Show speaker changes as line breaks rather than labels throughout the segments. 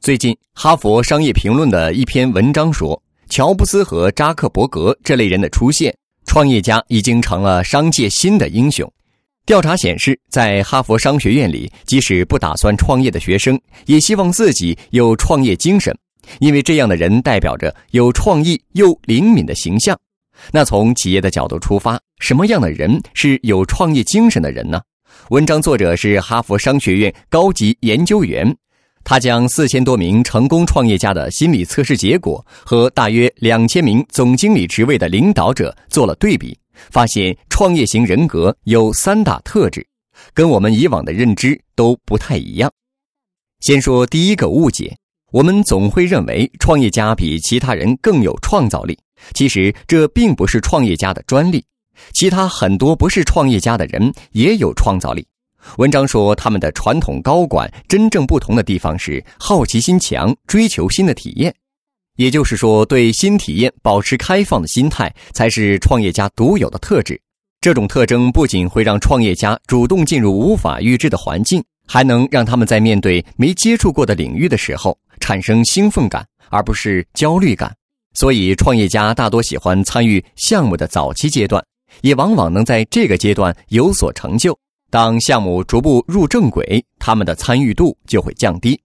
最近，《哈佛商业评论》的一篇文章说，乔布斯和扎克伯格这类人的出现，创业家已经成了商界新的英雄。调查显示，在哈佛商学院里，即使不打算创业的学生，也希望自己有创业精神，因为这样的人代表着有创意又灵敏的形象。那从企业的角度出发，什么样的人是有创业精神的人呢？文章作者是哈佛商学院高级研究员。他将四千多名成功创业家的心理测试结果和大约两千名总经理职位的领导者做了对比，发现创业型人格有三大特质，跟我们以往的认知都不太一样。先说第一个误解，我们总会认为创业家比其他人更有创造力，其实这并不是创业家的专利，其他很多不是创业家的人也有创造力。文章说，他们的传统高管真正不同的地方是好奇心强，追求新的体验。也就是说，对新体验保持开放的心态，才是创业家独有的特质。这种特征不仅会让创业家主动进入无法预知的环境，还能让他们在面对没接触过的领域的时候产生兴奋感，而不是焦虑感。所以，创业家大多喜欢参与项目的早期阶段，也往往能在这个阶段有所成就。当项目逐步入正轨，他们的参与度就会降低。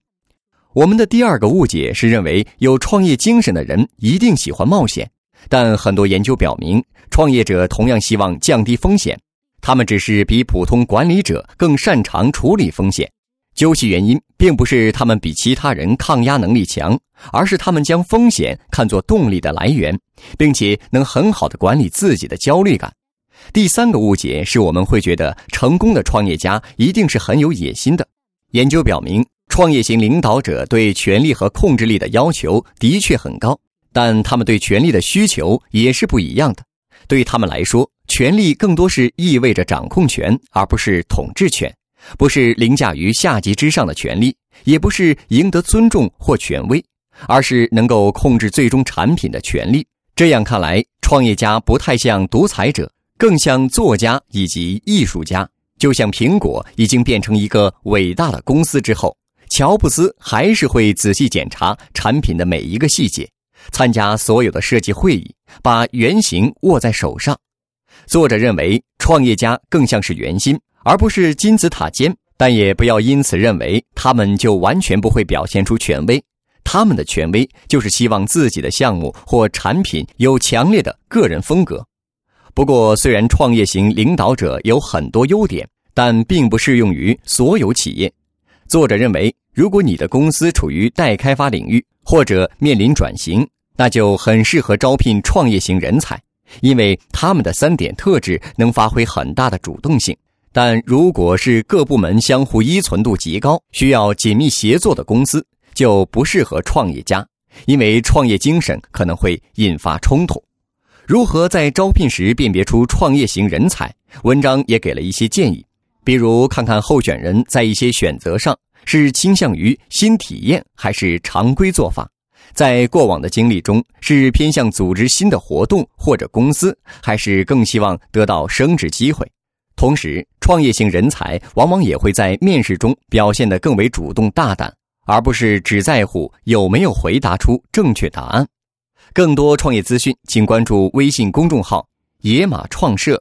我们的第二个误解是认为有创业精神的人一定喜欢冒险，但很多研究表明，创业者同样希望降低风险，他们只是比普通管理者更擅长处理风险。究其原因，并不是他们比其他人抗压能力强，而是他们将风险看作动力的来源，并且能很好的管理自己的焦虑感。第三个误解是我们会觉得成功的创业家一定是很有野心的。研究表明，创业型领导者对权力和控制力的要求的确很高，但他们对权力的需求也是不一样的。对他们来说，权力更多是意味着掌控权，而不是统治权；不是凌驾于下级之上的权利，也不是赢得尊重或权威，而是能够控制最终产品的权利。这样看来，创业家不太像独裁者。更像作家以及艺术家，就像苹果已经变成一个伟大的公司之后，乔布斯还是会仔细检查产品的每一个细节，参加所有的设计会议，把原型握在手上。作者认为，创业家更像是圆心，而不是金字塔尖。但也不要因此认为他们就完全不会表现出权威。他们的权威就是希望自己的项目或产品有强烈的个人风格。不过，虽然创业型领导者有很多优点，但并不适用于所有企业。作者认为，如果你的公司处于待开发领域或者面临转型，那就很适合招聘创业型人才，因为他们的三点特质能发挥很大的主动性。但如果是各部门相互依存度极高、需要紧密协作的公司，就不适合创业家，因为创业精神可能会引发冲突。如何在招聘时辨别出创业型人才？文章也给了一些建议，比如看看候选人在一些选择上是倾向于新体验还是常规做法，在过往的经历中是偏向组织新的活动或者公司，还是更希望得到升职机会。同时，创业型人才往往也会在面试中表现得更为主动大胆，而不是只在乎有没有回答出正确答案。更多创业资讯，请关注微信公众号“野马创社”。